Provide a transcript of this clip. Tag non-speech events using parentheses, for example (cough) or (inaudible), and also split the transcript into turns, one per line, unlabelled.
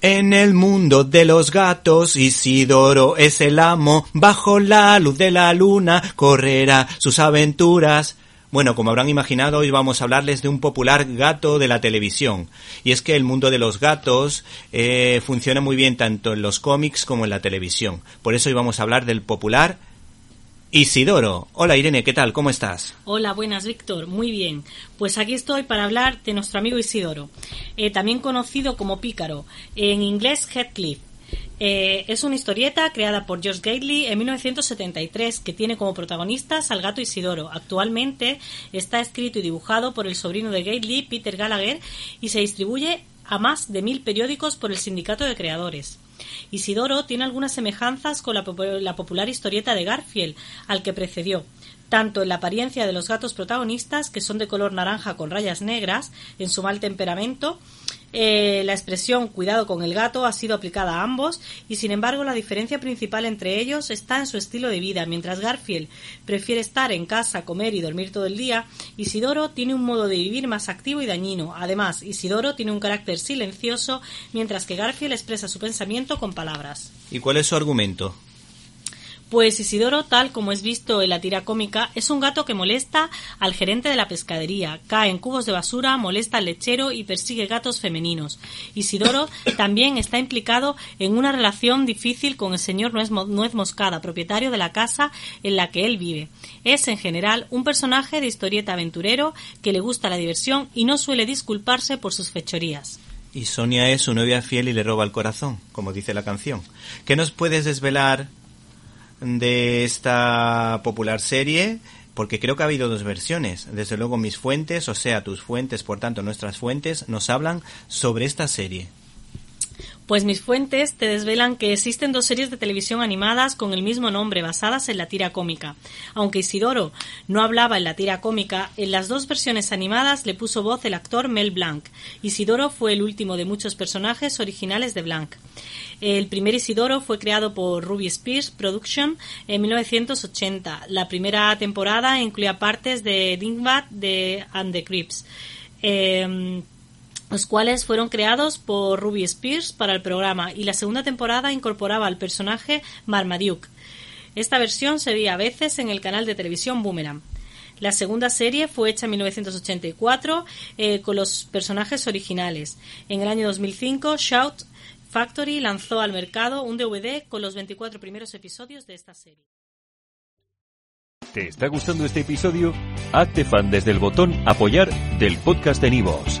En el mundo de los gatos, Isidoro es el amo, bajo la luz de la luna correrá sus aventuras. Bueno, como habrán imaginado, hoy vamos a hablarles de un popular gato de la televisión. Y es que el mundo de los gatos eh, funciona muy bien tanto en los cómics como en la televisión. Por eso hoy vamos a hablar del popular Isidoro. Hola Irene, ¿qué tal? ¿Cómo estás?
Hola, buenas Víctor, muy bien. Pues aquí estoy para hablar de nuestro amigo Isidoro, eh, también conocido como Pícaro, en inglés Heathcliff. Eh, es una historieta creada por George Gately en 1973 que tiene como protagonistas al gato Isidoro. Actualmente está escrito y dibujado por el sobrino de Gately, Peter Gallagher, y se distribuye a más de mil periódicos por el sindicato de creadores. Isidoro tiene algunas semejanzas con la, popular historieta de Garfield, al que precedió, tanto en la apariencia de los gatos protagonistas, que son de color naranja con rayas negras, en su mal temperamento, eh, la expresión cuidado con el gato ha sido aplicada a ambos y sin embargo la diferencia principal entre ellos está en su estilo de vida. Mientras Garfield prefiere estar en casa, comer y dormir todo el día, Isidoro tiene un modo de vivir más activo y dañino. Además, Isidoro tiene un carácter silencioso mientras que Garfield expresa su pensamiento con palabras.
¿Y cuál es su argumento?
Pues Isidoro, tal como es visto en la tira cómica, es un gato que molesta al gerente de la pescadería, cae en cubos de basura, molesta al lechero y persigue gatos femeninos. Isidoro (coughs) también está implicado en una relación difícil con el señor Nuez Moscada, propietario de la casa en la que él vive. Es, en general, un personaje de historieta aventurero que le gusta la diversión y no suele disculparse por sus fechorías.
Y Sonia es su novia fiel y le roba el corazón, como dice la canción. ¿Qué nos puedes desvelar de esta popular serie porque creo que ha habido dos versiones. Desde luego mis fuentes, o sea, tus fuentes, por tanto nuestras fuentes, nos hablan sobre esta serie.
Pues mis fuentes te desvelan que existen dos series de televisión animadas con el mismo nombre basadas en la tira cómica. Aunque Isidoro no hablaba en la tira cómica, en las dos versiones animadas le puso voz el actor Mel Blanc. Isidoro fue el último de muchos personajes originales de Blanc. El primer Isidoro fue creado por Ruby Spears Production en 1980. La primera temporada incluía partes de Dingbat de and the Crips. Em, los cuales fueron creados por Ruby Spears para el programa y la segunda temporada incorporaba al personaje Marmaduke. Esta versión se veía a veces en el canal de televisión Boomerang. La segunda serie fue hecha en 1984 eh, con los personajes originales. En el año 2005, Shout Factory lanzó al mercado un DVD con los 24 primeros episodios de esta serie.
¿Te está gustando este episodio? Hazte fan desde el botón Apoyar del podcast de Nivos.